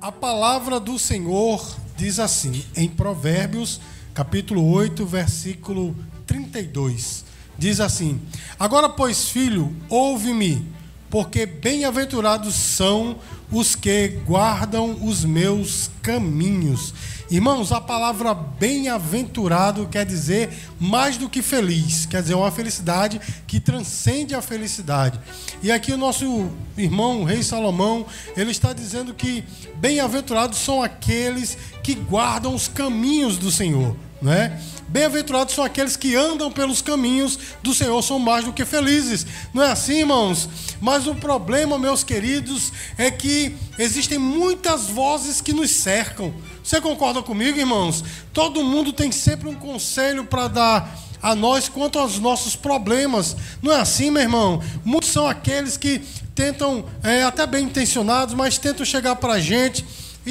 A palavra do Senhor diz assim, em Provérbios, capítulo 8, versículo 32. Diz assim: Agora, pois, filho, ouve-me, porque bem-aventurados são que guardam os meus caminhos. Irmãos, a palavra bem-aventurado quer dizer mais do que feliz, quer dizer uma felicidade que transcende a felicidade. E aqui o nosso irmão, o rei Salomão, ele está dizendo que bem-aventurados são aqueles que guardam os caminhos do Senhor, não é? Bem-aventurados são aqueles que andam pelos caminhos do Senhor, são mais do que felizes. Não é assim, irmãos? Mas o problema, meus queridos, é que existem muitas vozes que nos cercam. Você concorda comigo, irmãos? Todo mundo tem sempre um conselho para dar a nós quanto aos nossos problemas. Não é assim, meu irmão? Muitos são aqueles que tentam, é, até bem intencionados, mas tentam chegar para a gente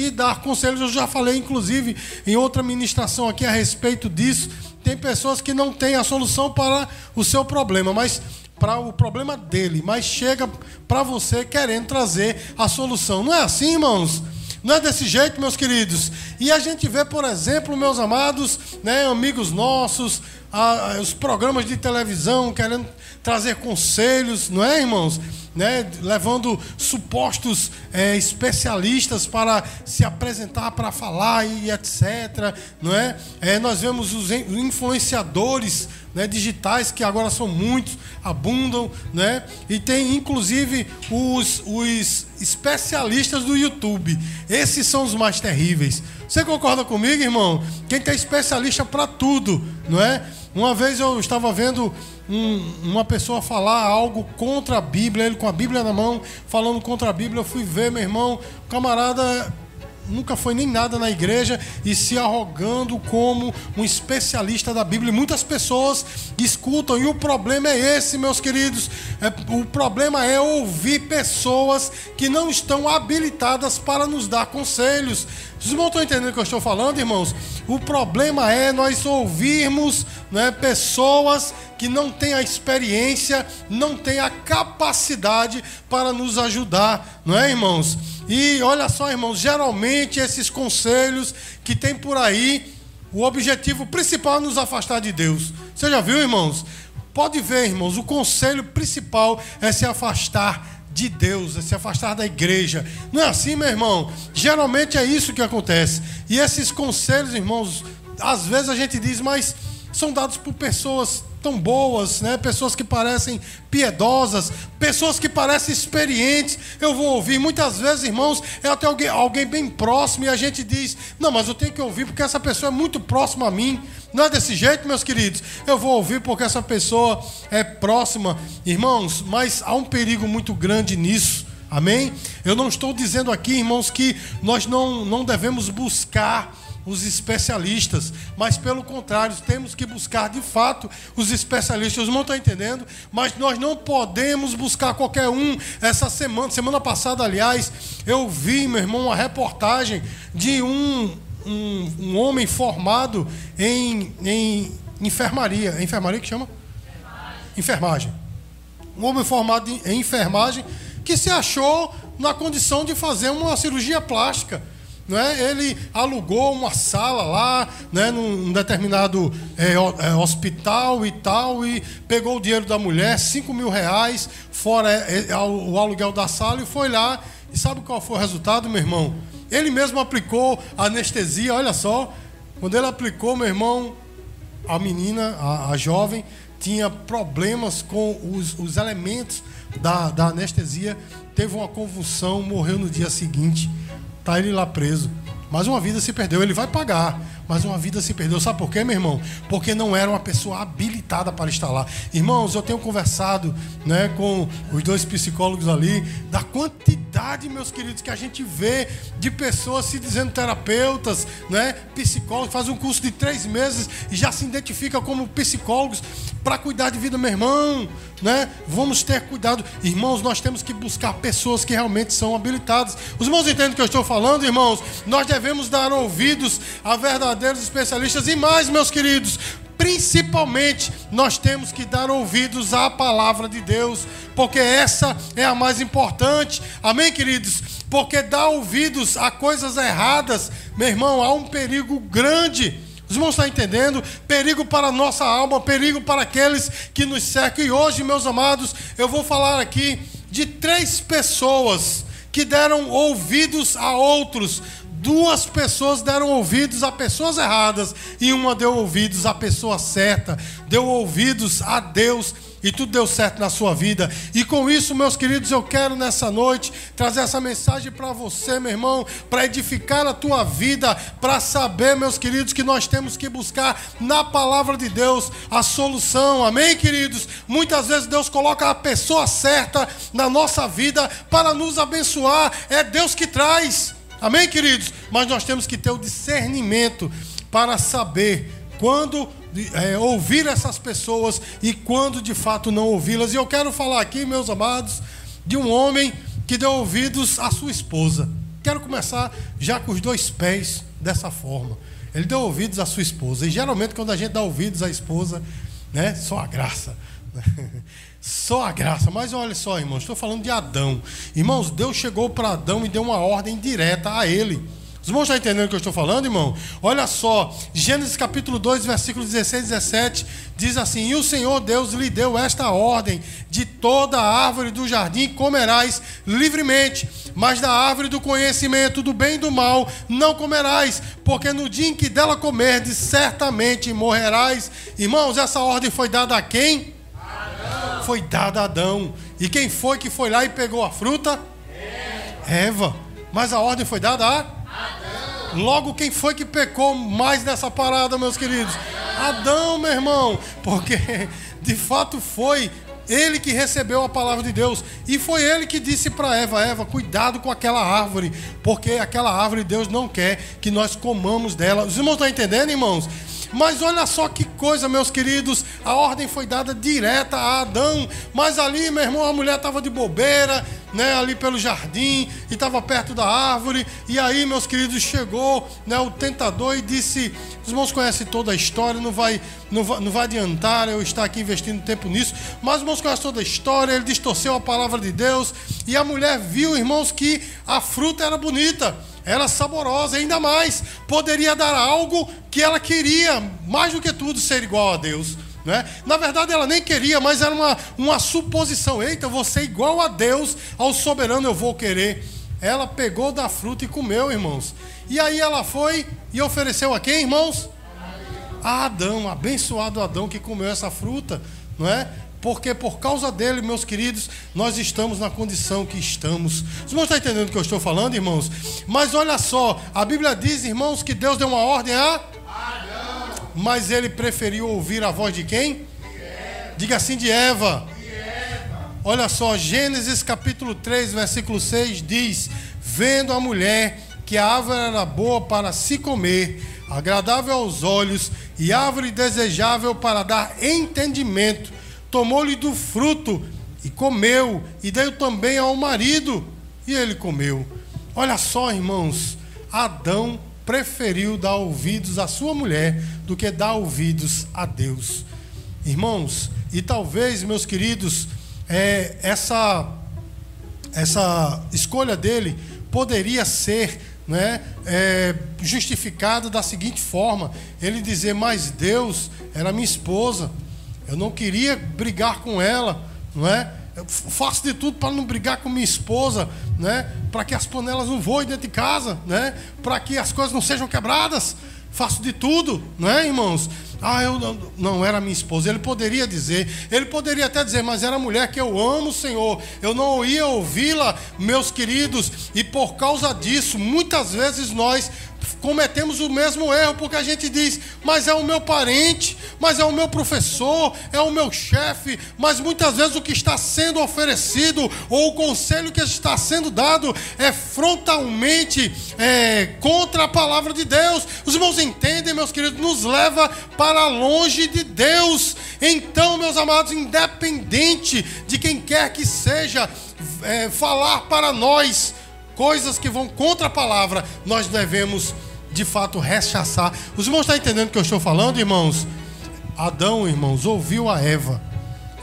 e dar conselhos. Eu já falei, inclusive, em outra ministração aqui a respeito disso. Tem pessoas que não têm a solução para o seu problema, mas para o problema dele, mas chega para você querendo trazer a solução. Não é assim, irmãos? Não é desse jeito, meus queridos. E a gente vê, por exemplo, meus amados, né, amigos nossos, a, a, os programas de televisão querendo trazer conselhos, não é, irmãos? Né, levando supostos é, especialistas para se apresentar para falar e etc. Não é? é nós vemos os influenciadores né, digitais que agora são muitos, abundam, né? E tem inclusive os, os especialistas do YouTube. Esses são os mais terríveis. Você concorda comigo, irmão? Quem tem especialista para tudo, não é? Uma vez eu estava vendo um, uma pessoa falar algo contra a Bíblia, ele com a Bíblia na mão, falando contra a Bíblia. Eu fui ver, meu irmão, camarada nunca foi nem nada na igreja e se arrogando como um especialista da Bíblia. E muitas pessoas escutam, e o problema é esse, meus queridos. É, o problema é ouvir pessoas que não estão habilitadas para nos dar conselhos. Vocês não estão entendendo o que eu estou falando, irmãos? O problema é nós ouvirmos né, pessoas que não têm a experiência, não têm a capacidade para nos ajudar, não é, irmãos? E olha só, irmãos, geralmente esses conselhos que tem por aí, o objetivo principal é nos afastar de Deus. Você já viu, irmãos? Pode ver, irmãos, o conselho principal é se afastar de Deus, é se afastar da igreja. Não é assim, meu irmão? Geralmente é isso que acontece. E esses conselhos, irmãos, às vezes a gente diz, mas são dados por pessoas tão boas, né? Pessoas que parecem piedosas, pessoas que parecem experientes. Eu vou ouvir muitas vezes, irmãos, é até alguém, alguém bem próximo e a gente diz: "Não, mas eu tenho que ouvir porque essa pessoa é muito próxima a mim". Não é desse jeito, meus queridos. Eu vou ouvir porque essa pessoa é próxima, irmãos, mas há um perigo muito grande nisso. Amém? Eu não estou dizendo aqui, irmãos, que nós não, não devemos buscar os especialistas, mas pelo contrário, temos que buscar de fato os especialistas. Os irmãos estão entendendo? Mas nós não podemos buscar qualquer um. Essa semana, semana passada, aliás, eu vi, meu irmão, uma reportagem de um, um, um homem formado em, em enfermaria. É enfermaria que chama? Enfermagem. Um homem formado em enfermagem que se achou na condição de fazer uma cirurgia plástica. É? Ele alugou uma sala lá, né, num determinado é, é, hospital e tal, e pegou o dinheiro da mulher, 5 mil reais, fora é, é, o aluguel da sala, e foi lá. E sabe qual foi o resultado, meu irmão? Ele mesmo aplicou anestesia, olha só. Quando ele aplicou, meu irmão, a menina, a, a jovem, tinha problemas com os, os elementos da, da anestesia, teve uma convulsão, morreu no dia seguinte. Está ele lá preso. Mas uma vida se perdeu, ele vai pagar. Mas uma vida se perdeu. Sabe por quê, meu irmão? Porque não era uma pessoa habilitada para estar lá. Irmãos, eu tenho conversado né, com os dois psicólogos ali da quantidade, meus queridos, que a gente vê de pessoas se dizendo terapeutas, né, psicólogos, faz um curso de três meses e já se identifica como psicólogos para cuidar de vida, meu irmão. Né? Vamos ter cuidado. Irmãos, nós temos que buscar pessoas que realmente são habilitadas. Os irmãos entendem o que eu estou falando, irmãos? Nós devemos dar ouvidos a verdadeiros especialistas e mais, meus queridos, principalmente nós temos que dar ouvidos à palavra de Deus, porque essa é a mais importante. Amém, queridos? Porque dar ouvidos a coisas erradas, meu irmão, há um perigo grande. Os irmãos estão entendendo? Perigo para a nossa alma, perigo para aqueles que nos cercam. E hoje, meus amados, eu vou falar aqui de três pessoas que deram ouvidos a outros Duas pessoas deram ouvidos a pessoas erradas e uma deu ouvidos à pessoa certa, deu ouvidos a Deus e tudo deu certo na sua vida. E com isso, meus queridos, eu quero nessa noite trazer essa mensagem para você, meu irmão, para edificar a tua vida, para saber, meus queridos, que nós temos que buscar na palavra de Deus a solução. Amém, queridos? Muitas vezes Deus coloca a pessoa certa na nossa vida para nos abençoar. É Deus que traz. Amém, queridos? Mas nós temos que ter o discernimento para saber quando é, ouvir essas pessoas e quando de fato não ouvi-las. E eu quero falar aqui, meus amados, de um homem que deu ouvidos à sua esposa. Quero começar já com os dois pés dessa forma. Ele deu ouvidos à sua esposa. E geralmente, quando a gente dá ouvidos à esposa, né, só a graça. Só a graça. Mas olha só, irmãos, estou falando de Adão. Irmãos, Deus chegou para Adão e deu uma ordem direta a ele. Os irmãos estão entendendo o que eu estou falando, irmão? Olha só, Gênesis capítulo 2, versículos 16 e 17, diz assim: E o Senhor Deus lhe deu esta ordem: De toda árvore do jardim comerás livremente, mas da árvore do conhecimento do bem e do mal não comerás, porque no dia em que dela comerdes, certamente morrerás. Irmãos, essa ordem foi dada a quem? Foi dada a Adão. E quem foi que foi lá e pegou a fruta? Eva. Mas a ordem foi dada a Adão. Logo, quem foi que pecou mais nessa parada, meus queridos? Adão, meu irmão. Porque de fato foi ele que recebeu a palavra de Deus. E foi ele que disse para Eva: Eva, cuidado com aquela árvore, porque aquela árvore Deus não quer que nós comamos dela. Os irmãos estão entendendo, irmãos? Mas olha só que coisa, meus queridos, a ordem foi dada direta a Adão, mas ali, meu irmão, a mulher estava de bobeira, né, ali pelo jardim, e estava perto da árvore, e aí, meus queridos, chegou né, o tentador e disse: os irmãos conhecem toda a história, não vai, não vai, não vai adiantar eu estar aqui investindo tempo nisso, mas os irmãos conhecem toda a história, ele distorceu a palavra de Deus, e a mulher viu, irmãos, que a fruta era bonita era saborosa, ainda mais, poderia dar algo que ela queria, mais do que tudo, ser igual a Deus. Né? Na verdade, ela nem queria, mas era uma, uma suposição. Eita, você igual a Deus, ao soberano eu vou querer. Ela pegou da fruta e comeu, irmãos. E aí ela foi e ofereceu a quem, irmãos? A Adão, abençoado Adão que comeu essa fruta, não é? Porque por causa dele, meus queridos, nós estamos na condição que estamos. Os irmãos estão entendendo o que eu estou falando, irmãos? Mas olha só, a Bíblia diz, irmãos, que Deus deu uma ordem a. Adão. Mas ele preferiu ouvir a voz de quem? De Diga assim, de Eva. de Eva. Olha só, Gênesis capítulo 3, versículo 6 diz: Vendo a mulher que a árvore era boa para se comer, agradável aos olhos e árvore desejável para dar entendimento tomou-lhe do fruto e comeu, e deu também ao marido, e ele comeu. Olha só, irmãos, Adão preferiu dar ouvidos à sua mulher do que dar ouvidos a Deus. Irmãos, e talvez, meus queridos, é, essa, essa escolha dele poderia ser né, é, justificada da seguinte forma: ele dizer, mas Deus era minha esposa. Eu não queria brigar com ela, não é? Eu faço de tudo para não brigar com minha esposa, né? Para que as panelas não voem dentro de casa, né? Para que as coisas não sejam quebradas. Faço de tudo, não é, irmãos? Ah, eu não, não era minha esposa. Ele poderia dizer, ele poderia até dizer, mas era a mulher que eu amo, Senhor. Eu não ia ouvi-la, meus queridos, e por causa disso, muitas vezes nós cometemos o mesmo erro, porque a gente diz, mas é o meu parente, mas é o meu professor, é o meu chefe, mas muitas vezes o que está sendo oferecido, ou o conselho que está sendo dado, é frontalmente é, contra a palavra de Deus. Os irmãos entendem, meus queridos, nos leva para longe de Deus. Então, meus amados, independente de quem quer que seja, é, falar para nós coisas que vão contra a palavra, nós devemos de fato rechaçar. Os irmãos estão entendendo o que eu estou falando, irmãos? Adão, irmãos, ouviu a Eva.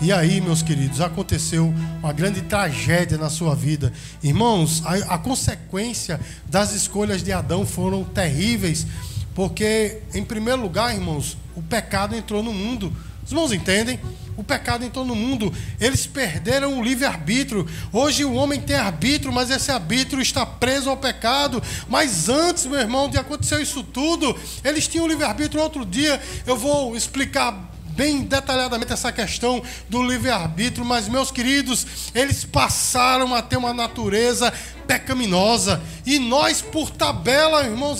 E aí, meus queridos, aconteceu uma grande tragédia na sua vida. Irmãos, a, a consequência das escolhas de Adão foram terríveis, porque, em primeiro lugar, irmãos, o pecado entrou no mundo. Os irmãos entendem? O pecado entrou no mundo, eles perderam o livre-arbítrio. Hoje o homem tem arbítrio, mas esse arbítrio está preso ao pecado. Mas antes, meu irmão, de acontecer isso tudo, eles tinham livre-arbítrio. Outro dia eu vou explicar bem detalhadamente essa questão do livre-arbítrio, mas, meus queridos, eles passaram a ter uma natureza pecaminosa. E nós, por tabela, irmãos,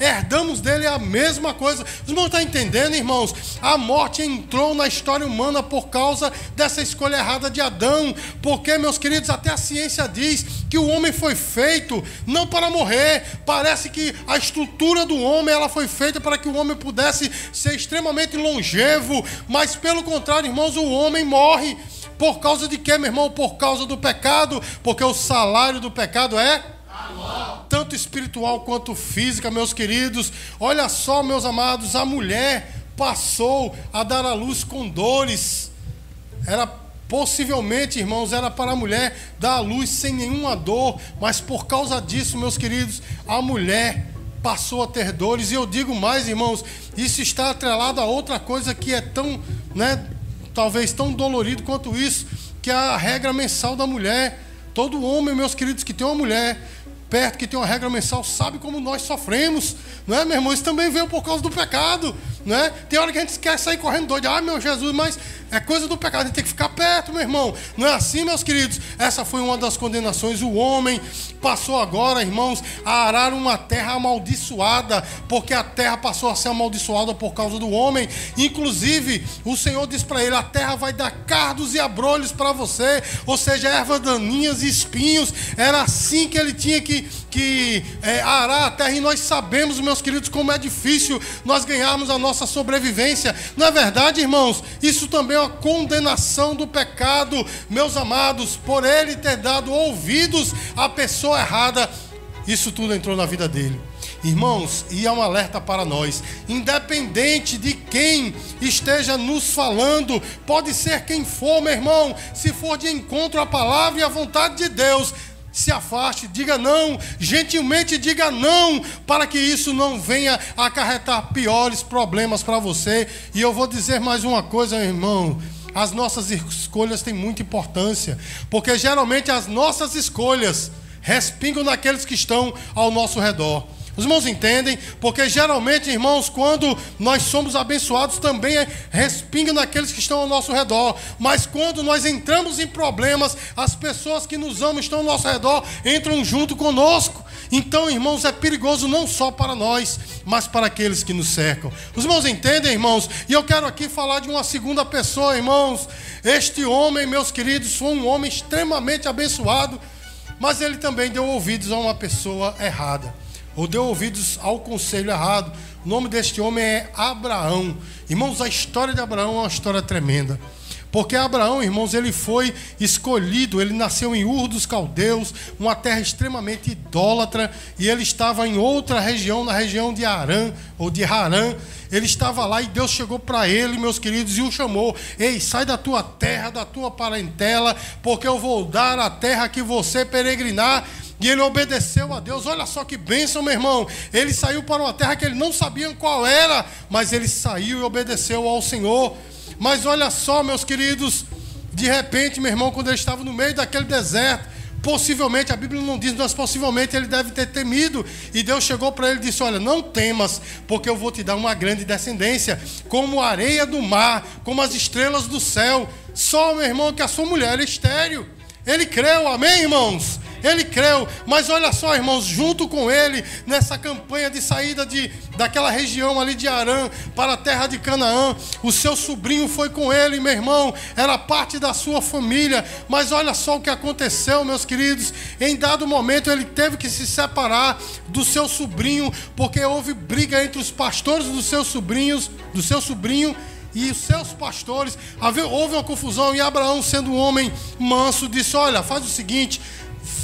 herdamos dele a mesma coisa. Os irmãos estão entendendo, irmãos? A morte entrou na história humana por causa dessa escolha errada de Adão. Porque, meus queridos, até a ciência diz que o homem foi feito não para morrer. Parece que a estrutura do homem ela foi feita para que o homem pudesse ser extremamente longevo. Mas, pelo contrário, irmãos, o homem morre. Por causa de quê, meu irmão? Por causa do pecado, porque o salário do pecado é tanto espiritual quanto física, meus queridos. Olha só, meus amados, a mulher passou a dar à luz com dores. Era possivelmente, irmãos, era para a mulher dar à luz sem nenhuma dor, mas por causa disso, meus queridos, a mulher passou a ter dores. E eu digo mais, irmãos, isso está atrelado a outra coisa que é tão, né, talvez tão dolorido quanto isso, que é a regra mensal da mulher. Todo homem, meus queridos, que tem uma mulher perto, que tem uma regra mensal, sabe como nós sofremos, não é, meu irmão? Isso também veio por causa do pecado, não é? Tem hora que a gente quer sair correndo doido, ah, meu Jesus, mas é coisa do pecado, a gente tem que ficar perto, meu irmão. Não é assim, meus queridos? Essa foi uma das condenações. O homem passou agora, irmãos, a arar uma terra amaldiçoada, porque a terra passou a ser amaldiçoada por causa do homem. Inclusive, o Senhor diz para ele: a terra vai dar cardos e abrolhos para você, ou seja, ervas daninhas e espinhos. Era assim que ele tinha que, que é, arar a terra, e nós sabemos, meus queridos, como é difícil nós ganharmos a nossa sobrevivência. Na é verdade, irmãos, isso também é a condenação do pecado, meus amados, por ele ter dado ouvidos à pessoa errada. Isso tudo entrou na vida dele. Irmãos, e é um alerta para nós: independente de quem esteja nos falando, pode ser quem for, meu irmão, se for de encontro à palavra e à vontade de Deus, se afaste, diga não, gentilmente diga não, para que isso não venha acarretar piores problemas para você. E eu vou dizer mais uma coisa, meu irmão. As nossas escolhas têm muita importância, porque geralmente as nossas escolhas respingam naqueles que estão ao nosso redor. Os irmãos entendem? Porque geralmente, irmãos, quando nós somos abençoados, também é respinga naqueles que estão ao nosso redor. Mas quando nós entramos em problemas, as pessoas que nos amam estão ao nosso redor, entram junto conosco. Então, irmãos, é perigoso não só para nós, mas para aqueles que nos cercam. Os irmãos entendem, irmãos? E eu quero aqui falar de uma segunda pessoa, irmãos. Este homem, meus queridos, foi um homem extremamente abençoado, mas ele também deu ouvidos a uma pessoa errada ou deu ouvidos ao conselho errado. O nome deste homem é Abraão. Irmãos, a história de Abraão é uma história tremenda. Porque Abraão, irmãos, ele foi escolhido, ele nasceu em Ur dos Caldeus, uma terra extremamente idólatra, e ele estava em outra região, na região de Arã, ou de Harã. Ele estava lá e Deus chegou para ele, meus queridos, e o chamou: Ei, sai da tua terra, da tua parentela, porque eu vou dar a terra que você peregrinar e ele obedeceu a Deus. Olha só que bênção, meu irmão. Ele saiu para uma terra que ele não sabia qual era, mas ele saiu e obedeceu ao Senhor. Mas olha só, meus queridos, de repente, meu irmão, quando ele estava no meio daquele deserto, possivelmente, a Bíblia não diz, mas possivelmente ele deve ter temido. E Deus chegou para ele e disse: Olha, não temas, porque eu vou te dar uma grande descendência, como a areia do mar, como as estrelas do céu. Só, meu irmão, que a sua mulher é estéreo. Ele creu, amém, irmãos? Ele creu, mas olha só, irmãos, junto com ele, nessa campanha de saída de, daquela região ali de Arã para a terra de Canaã, o seu sobrinho foi com ele, meu irmão, era parte da sua família, mas olha só o que aconteceu, meus queridos. Em dado momento, ele teve que se separar do seu sobrinho, porque houve briga entre os pastores dos seus sobrinhos, do seu sobrinho e os seus pastores. Houve uma confusão e Abraão, sendo um homem manso, disse: Olha, faz o seguinte,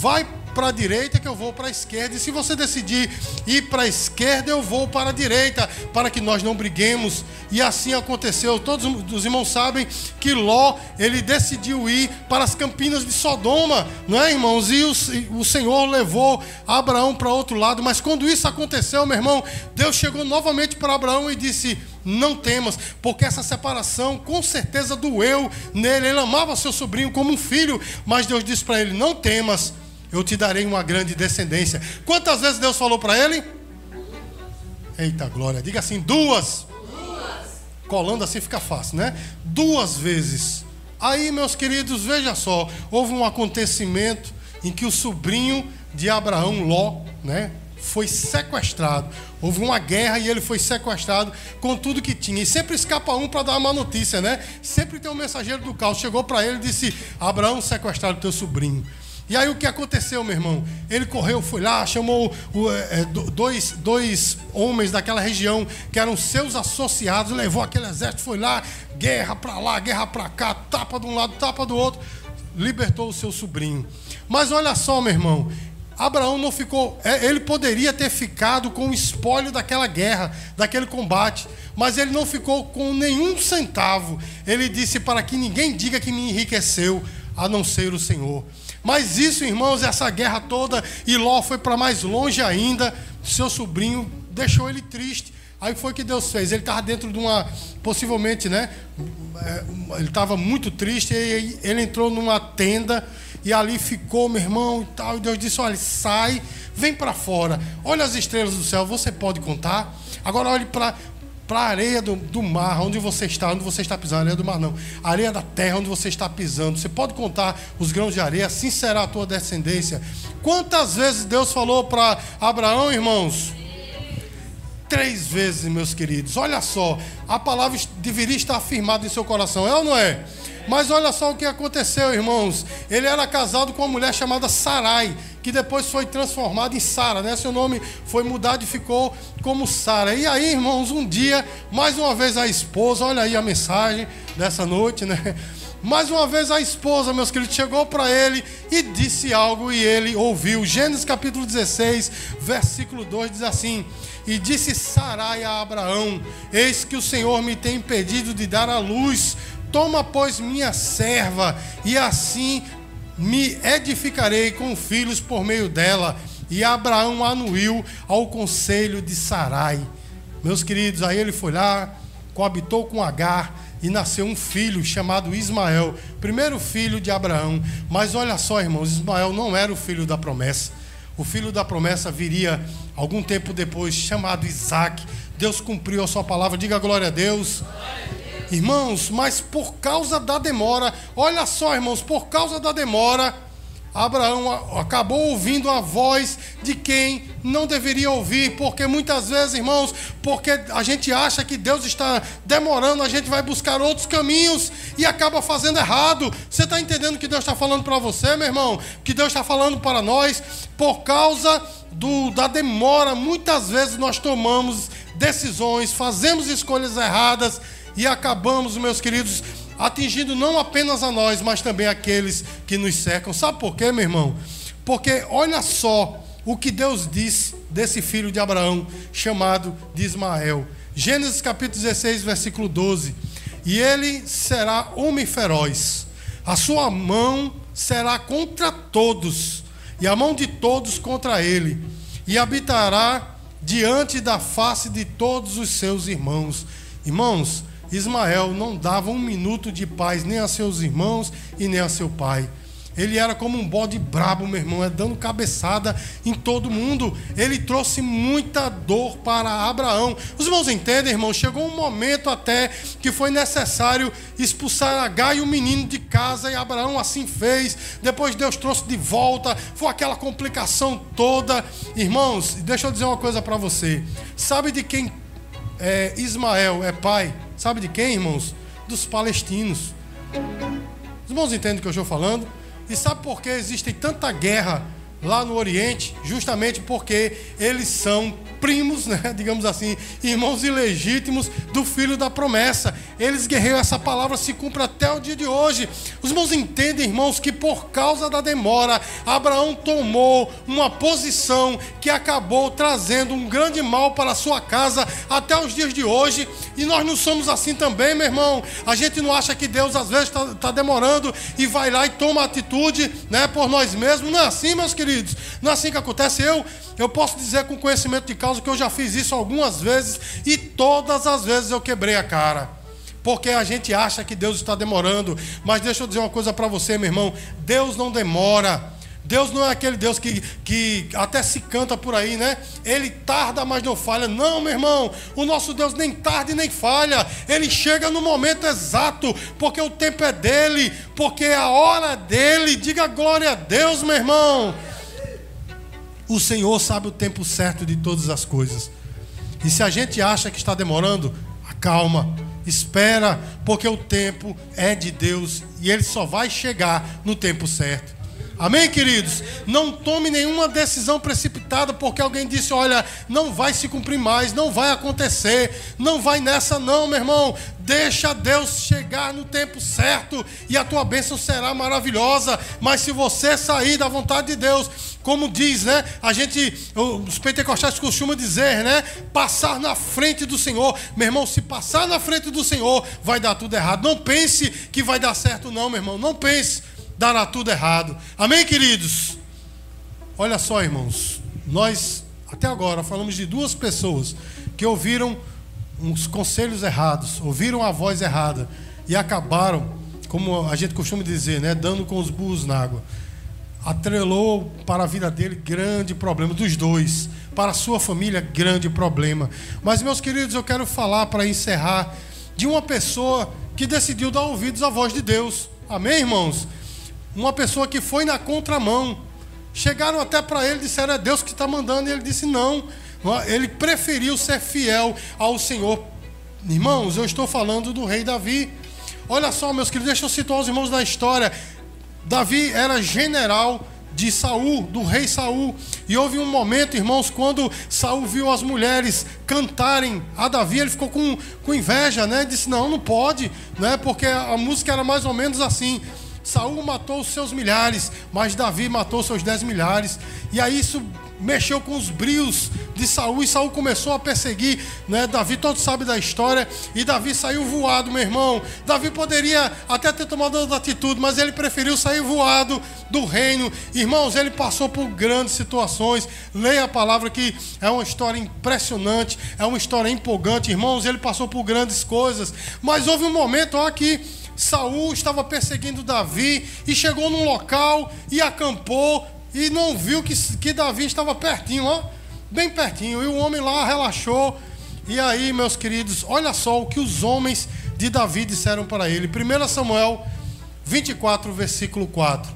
vai para a direita que eu vou para a esquerda. E se você decidir ir para a esquerda, eu vou para a direita, para que nós não briguemos. E assim aconteceu. Todos os irmãos sabem que Ló, ele decidiu ir para as campinas de Sodoma, não é, irmãos? E o, o Senhor levou Abraão para outro lado. Mas quando isso aconteceu, meu irmão, Deus chegou novamente para Abraão e disse: não temas, porque essa separação com certeza doeu nele. Ele amava seu sobrinho como um filho, mas Deus disse para ele: Não temas, eu te darei uma grande descendência. Quantas vezes Deus falou para ele? Eita glória, diga assim: duas. duas. Colando assim fica fácil, né? Duas vezes. Aí, meus queridos, veja só: houve um acontecimento em que o sobrinho de Abraão, Ló, né? foi sequestrado. Houve uma guerra e ele foi sequestrado com tudo que tinha. E sempre escapa um para dar uma notícia, né? Sempre tem um mensageiro do caos. Chegou para ele e disse: Abraão sequestraram teu sobrinho. E aí o que aconteceu, meu irmão? Ele correu, foi lá, chamou o, é, dois, dois homens daquela região que eram seus associados, levou aquele exército, foi lá, guerra para lá, guerra para cá, tapa de um lado, tapa do outro, libertou o seu sobrinho. Mas olha só, meu irmão, Abraão não ficou. É, ele poderia ter ficado com o espólio daquela guerra, daquele combate, mas ele não ficou com nenhum centavo. Ele disse para que ninguém diga que me enriqueceu, a não ser o Senhor. Mas isso, irmãos, essa guerra toda, e Ló foi para mais longe ainda. Seu sobrinho deixou ele triste. Aí foi que Deus fez. Ele estava dentro de uma, possivelmente, né? É, ele estava muito triste. E ele entrou numa tenda e ali ficou, meu irmão, e tal. E Deus disse: Olha, sai, vem para fora. Olha as estrelas do céu, você pode contar. Agora olhe para para a areia do, do, mar, onde você está, onde você está pisando, areia do mar não, areia da terra, onde você está pisando. Você pode contar os grãos de areia, assim será a tua descendência. Quantas vezes Deus falou para Abraão, irmãos? Três vezes, meus queridos. Olha só, a palavra deveria estar afirmada em seu coração, é ou não é? Mas olha só o que aconteceu, irmãos. Ele era casado com uma mulher chamada Sarai, que depois foi transformada em Sara, né? Seu nome foi mudado e ficou como Sara. E aí, irmãos, um dia, mais uma vez a esposa, olha aí a mensagem dessa noite, né? Mais uma vez a esposa, meus queridos, chegou para ele e disse algo e ele ouviu. Gênesis capítulo 16, versículo 2 diz assim: E disse Sarai a Abraão: Eis que o Senhor me tem impedido de dar a luz Toma, pois, minha serva, e assim me edificarei com filhos por meio dela. E Abraão anuiu ao conselho de Sarai. Meus queridos, aí ele foi lá, coabitou com Agar e nasceu um filho chamado Ismael, primeiro filho de Abraão. Mas olha só, irmãos, Ismael não era o filho da promessa. O filho da promessa viria algum tempo depois, chamado Isaac. Deus cumpriu a sua palavra. Diga glória a Deus. Glória. Irmãos, mas por causa da demora, olha só, irmãos, por causa da demora, Abraão acabou ouvindo a voz de quem não deveria ouvir, porque muitas vezes, irmãos, porque a gente acha que Deus está demorando, a gente vai buscar outros caminhos e acaba fazendo errado. Você está entendendo que Deus está falando para você, meu irmão? Que Deus está falando para nós, por causa do, da demora, muitas vezes nós tomamos decisões, fazemos escolhas erradas e acabamos, meus queridos, atingindo não apenas a nós, mas também aqueles que nos cercam. Sabe por quê, meu irmão? Porque olha só o que Deus disse desse filho de Abraão, chamado de Ismael. Gênesis capítulo 16, versículo 12. E ele será homem feroz, a sua mão será contra todos, e a mão de todos contra ele, e habitará diante da face de todos os seus irmãos. Irmãos, Ismael não dava um minuto de paz nem a seus irmãos e nem a seu pai. Ele era como um bode brabo, meu irmão, é dando cabeçada em todo mundo. Ele trouxe muita dor para Abraão. Os irmãos entendem, irmão? Chegou um momento até que foi necessário expulsar Agar e o menino de casa, e Abraão assim fez. Depois Deus trouxe de volta, foi aquela complicação toda. Irmãos, deixa eu dizer uma coisa para você. Sabe de quem é, Ismael é pai? Sabe de quem, irmãos? Dos palestinos. Os irmãos entendem o que eu estou falando? E sabe por que existe tanta guerra lá no Oriente, justamente porque eles são primos, né, digamos assim, irmãos ilegítimos do filho da promessa. Eles guerreiam, essa palavra se cumpre até o dia de hoje. Os irmãos entendem, irmãos, que por causa da demora, Abraão tomou uma posição que acabou trazendo um grande mal para a sua casa até os dias de hoje. E nós não somos assim também, meu irmão. A gente não acha que Deus às vezes está tá demorando e vai lá e toma atitude né, por nós mesmos. Não é assim, meus queridos. Não é assim que acontece. Eu, eu posso dizer com conhecimento de causa que eu já fiz isso algumas vezes e todas as vezes eu quebrei a cara. Porque a gente acha que Deus está demorando. Mas deixa eu dizer uma coisa para você, meu irmão. Deus não demora. Deus não é aquele Deus que, que até se canta por aí, né? Ele tarda, mas não falha. Não, meu irmão. O nosso Deus nem tarda e nem falha. Ele chega no momento exato, porque o tempo é dele, porque a hora é dele. Diga glória a Deus, meu irmão. O Senhor sabe o tempo certo de todas as coisas. E se a gente acha que está demorando, acalma, espera, porque o tempo é de Deus e ele só vai chegar no tempo certo. Amém, queridos? Não tome nenhuma decisão precipitada porque alguém disse: olha, não vai se cumprir mais, não vai acontecer, não vai nessa, não, meu irmão. Deixa Deus chegar no tempo certo e a tua bênção será maravilhosa. Mas se você sair da vontade de Deus, como diz, né? A gente, os pentecostais costumam dizer, né? Passar na frente do Senhor. Meu irmão, se passar na frente do Senhor, vai dar tudo errado. Não pense que vai dar certo, não, meu irmão. Não pense, dará tudo errado. Amém, queridos? Olha só, irmãos. Nós, até agora, falamos de duas pessoas que ouviram uns conselhos errados, ouviram a voz errada e acabaram, como a gente costuma dizer, né? Dando com os burros na água atrelou para a vida dele grande problema dos dois, para a sua família grande problema. Mas meus queridos, eu quero falar para encerrar de uma pessoa que decidiu dar ouvidos à voz de Deus. Amém, irmãos? Uma pessoa que foi na contramão. Chegaram até para ele e disseram: "É Deus que está mandando", e ele disse: "Não". Ele preferiu ser fiel ao Senhor. Irmãos, eu estou falando do rei Davi. Olha só, meus queridos, deixa eu situar os irmãos na história. Davi era general de Saul, do rei Saul. E houve um momento, irmãos, quando Saul viu as mulheres cantarem a Davi, ele ficou com, com inveja, né? Disse: "Não, não pode", né? Porque a música era mais ou menos assim: Saul matou os seus milhares, mas Davi matou seus dez milhares. E aí isso mexeu com os brios de Saul e Saul começou a perseguir, né? Davi, todos sabem da história, e Davi saiu voado, meu irmão. Davi poderia até ter tomado outra atitude, mas ele preferiu sair voado do reino. Irmãos, ele passou por grandes situações. Leia a palavra que é uma história impressionante, é uma história empolgante, irmãos, ele passou por grandes coisas, mas houve um momento ó, que Saul estava perseguindo Davi e chegou num local e acampou e não viu que, que Davi estava pertinho, ó, bem pertinho. E o homem lá relaxou. E aí, meus queridos, olha só o que os homens de Davi disseram para ele. 1 Samuel 24, versículo 4.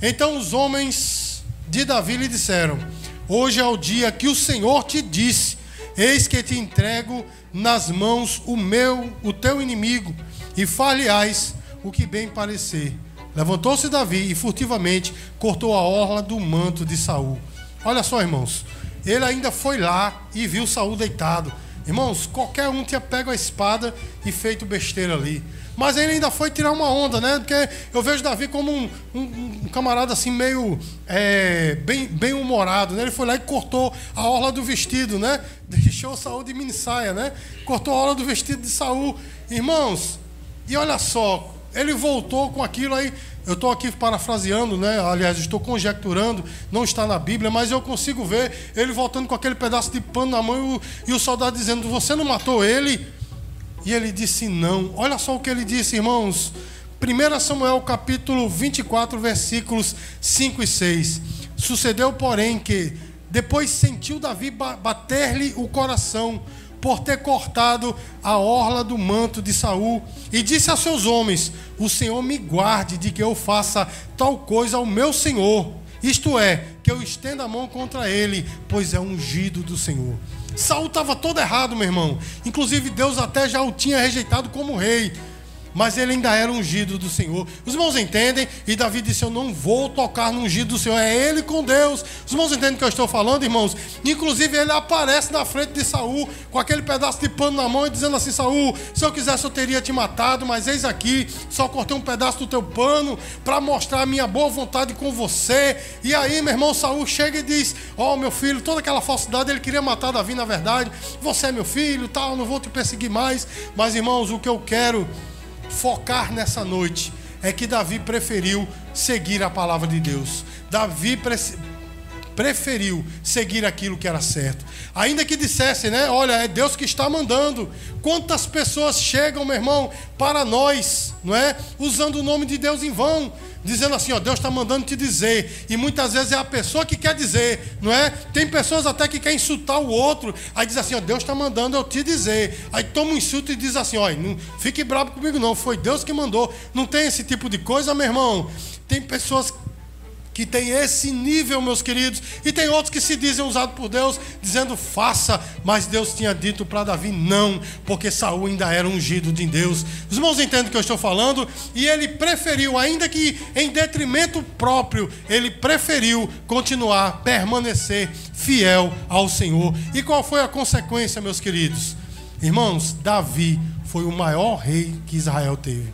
Então os homens de Davi lhe disseram: Hoje é o dia que o Senhor te disse: Eis que te entrego nas mãos o meu, o teu inimigo, e far-lhe-ás o que bem parecer. Levantou-se Davi e furtivamente cortou a orla do manto de Saul. Olha só, irmãos. Ele ainda foi lá e viu Saul deitado. Irmãos, qualquer um tinha pego a espada e feito besteira ali. Mas ele ainda foi tirar uma onda, né? Porque eu vejo Davi como um, um, um camarada assim, meio é, bem, bem humorado, né? Ele foi lá e cortou a orla do vestido, né? Deixou Saul de mini saia, né? Cortou a orla do vestido de Saul. Irmãos, e olha só, ele voltou com aquilo aí. Eu estou aqui parafraseando, né? Aliás, estou conjecturando, não está na Bíblia, mas eu consigo ver ele voltando com aquele pedaço de pano na mão e o, e o soldado dizendo: Você não matou ele? E ele disse: Não. Olha só o que ele disse, irmãos. 1 Samuel capítulo 24, versículos 5 e 6. Sucedeu, porém, que depois sentiu Davi bater-lhe o coração por ter cortado a orla do manto de Saul, e disse a seus homens: O Senhor me guarde de que eu faça tal coisa ao meu Senhor, isto é, que eu estenda a mão contra ele, pois é ungido do Senhor. Saul estava todo errado, meu irmão. Inclusive Deus até já o tinha rejeitado como rei. Mas ele ainda era ungido do Senhor. Os irmãos entendem? E Davi disse: Eu não vou tocar no ungido do Senhor, é ele com Deus. Os irmãos entendem o que eu estou falando, irmãos? Inclusive, ele aparece na frente de Saul com aquele pedaço de pano na mão e dizendo assim: Saul, se eu quisesse, eu teria te matado, mas eis aqui, só cortei um pedaço do teu pano para mostrar a minha boa vontade com você. E aí, meu irmão Saul chega e diz: Ó, oh, meu filho, toda aquela falsidade, ele queria matar Davi, na verdade. Você é meu filho, tal, não vou te perseguir mais. Mas, irmãos, o que eu quero focar nessa noite é que Davi preferiu seguir a palavra de Deus. Davi pre preferiu seguir aquilo que era certo. Ainda que dissesse, né? Olha, é Deus que está mandando. Quantas pessoas chegam, meu irmão, para nós, não é? Usando o nome de Deus em vão dizendo assim, ó, Deus está mandando te dizer. E muitas vezes é a pessoa que quer dizer, não é? Tem pessoas até que quer insultar o outro, aí diz assim, ó, Deus está mandando eu te dizer. Aí toma um insulto e diz assim, ó, não fique bravo comigo não, foi Deus que mandou. Não tem esse tipo de coisa, meu irmão. Tem pessoas que tem esse nível, meus queridos, e tem outros que se dizem usados por Deus, dizendo faça, mas Deus tinha dito para Davi não, porque Saul ainda era ungido de Deus. Os irmãos entendem o que eu estou falando? E ele preferiu, ainda que em detrimento próprio, ele preferiu continuar, permanecer fiel ao Senhor. E qual foi a consequência, meus queridos? Irmãos, Davi foi o maior rei que Israel teve.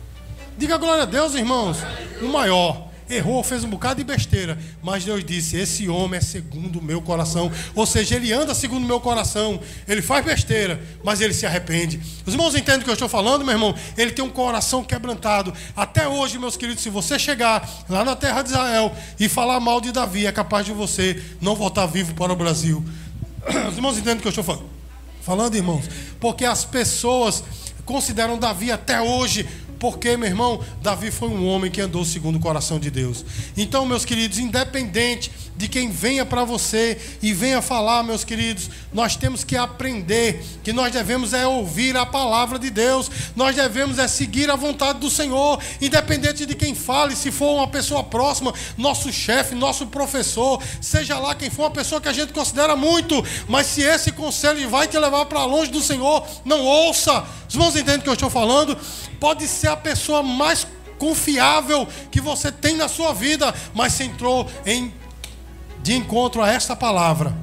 Diga glória a Deus, irmãos. O maior errou, fez um bocado de besteira, mas Deus disse: Esse homem é segundo o meu coração. Ou seja, ele anda segundo o meu coração. Ele faz besteira, mas ele se arrepende. Os irmãos entendem o que eu estou falando, meu irmão? Ele tem um coração quebrantado. Até hoje, meus queridos, se você chegar lá na terra de Israel e falar mal de Davi, é capaz de você não voltar vivo para o Brasil. Os irmãos entendem o que eu estou falando? Falando, irmãos, porque as pessoas consideram Davi até hoje porque, meu irmão, Davi foi um homem que andou segundo o coração de Deus. Então, meus queridos, independente de quem venha para você e venha falar, meus queridos, nós temos que aprender que nós devemos é ouvir a palavra de Deus, nós devemos é seguir a vontade do Senhor, independente de quem fale, se for uma pessoa próxima, nosso chefe, nosso professor, seja lá quem for uma pessoa que a gente considera muito, mas se esse conselho vai te levar para longe do Senhor, não ouça. Os irmãos entendem o que eu estou falando? Pode ser a pessoa mais confiável que você tem na sua vida, mas se entrou em de encontro a esta palavra,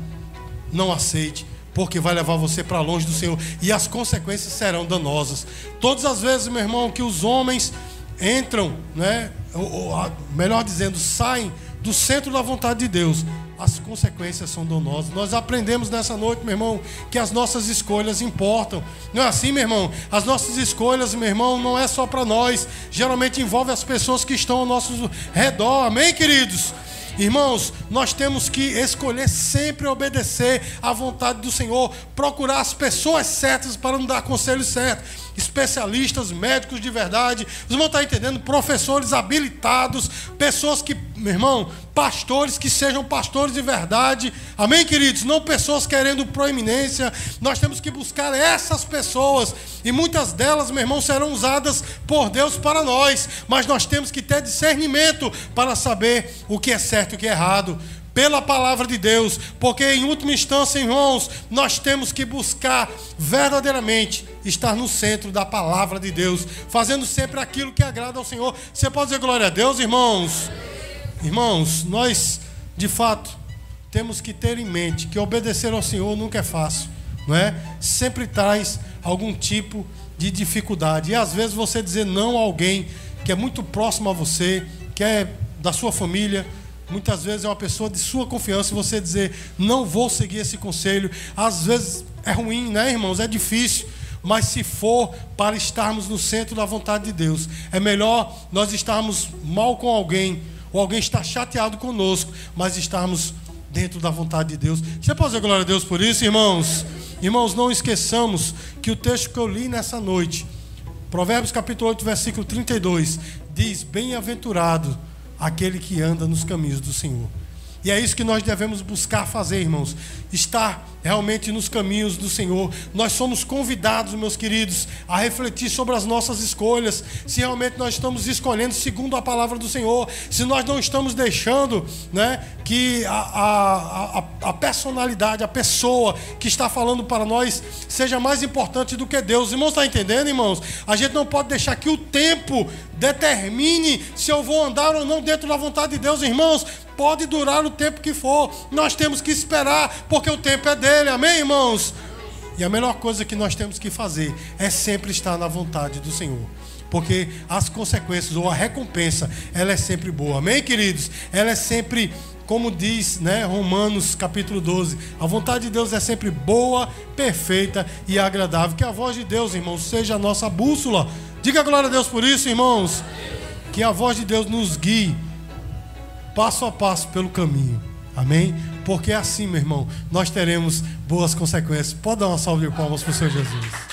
não aceite, porque vai levar você para longe do Senhor e as consequências serão danosas. Todas as vezes, meu irmão, que os homens entram, né, ou, ou, melhor dizendo, saem do centro da vontade de Deus, as consequências são danosas. Nós aprendemos nessa noite, meu irmão, que as nossas escolhas importam. Não é assim, meu irmão? As nossas escolhas, meu irmão, não é só para nós. Geralmente envolve as pessoas que estão ao nosso redor. Amém, queridos? Irmãos, nós temos que escolher sempre obedecer à vontade do Senhor, procurar as pessoas certas para nos dar conselhos certos especialistas, médicos de verdade, os irmãos estão entendendo? Professores habilitados, pessoas que, meu irmão, pastores que sejam pastores de verdade, amém, queridos? Não pessoas querendo proeminência, nós temos que buscar essas pessoas, e muitas delas, meu irmão, serão usadas por Deus para nós, mas nós temos que ter discernimento para saber o que é certo e o que é errado pela palavra de Deus, porque em última instância, irmãos, nós temos que buscar verdadeiramente estar no centro da palavra de Deus, fazendo sempre aquilo que agrada ao Senhor. Você pode dizer glória a Deus, irmãos? Irmãos, nós, de fato, temos que ter em mente que obedecer ao Senhor nunca é fácil, não é? Sempre traz algum tipo de dificuldade. E às vezes você dizer não a alguém que é muito próximo a você, que é da sua família, Muitas vezes é uma pessoa de sua confiança e você dizer, não vou seguir esse conselho. Às vezes é ruim, né, irmãos? É difícil. Mas se for para estarmos no centro da vontade de Deus, é melhor nós estarmos mal com alguém, ou alguém estar chateado conosco, mas estarmos dentro da vontade de Deus. Você pode dizer glória a Deus por isso, irmãos? Irmãos, não esqueçamos que o texto que eu li nessa noite, Provérbios capítulo 8, versículo 32, diz: Bem-aventurado aquele que anda nos caminhos do Senhor. E é isso que nós devemos buscar fazer, irmãos. Estar realmente nos caminhos do Senhor. Nós somos convidados, meus queridos, a refletir sobre as nossas escolhas. Se realmente nós estamos escolhendo segundo a palavra do Senhor. Se nós não estamos deixando né, que a, a, a, a personalidade, a pessoa que está falando para nós seja mais importante do que Deus. Irmãos, está entendendo, irmãos? A gente não pode deixar que o tempo determine se eu vou andar ou não dentro da vontade de Deus, irmãos. Pode durar o tempo que for, nós temos que esperar, porque o tempo é dele, amém, irmãos? E a melhor coisa que nós temos que fazer é sempre estar na vontade do Senhor. Porque as consequências ou a recompensa, ela é sempre boa. Amém, queridos? Ela é sempre, como diz, né, Romanos capítulo 12, a vontade de Deus é sempre boa, perfeita e agradável. Que a voz de Deus, irmãos, seja a nossa bússola. Diga glória a Deus por isso, irmãos. Que a voz de Deus nos guie passo a passo pelo caminho. Amém? Porque é assim, meu irmão, nós teremos boas consequências. Pode dar uma salva de palmas para o Senhor Jesus.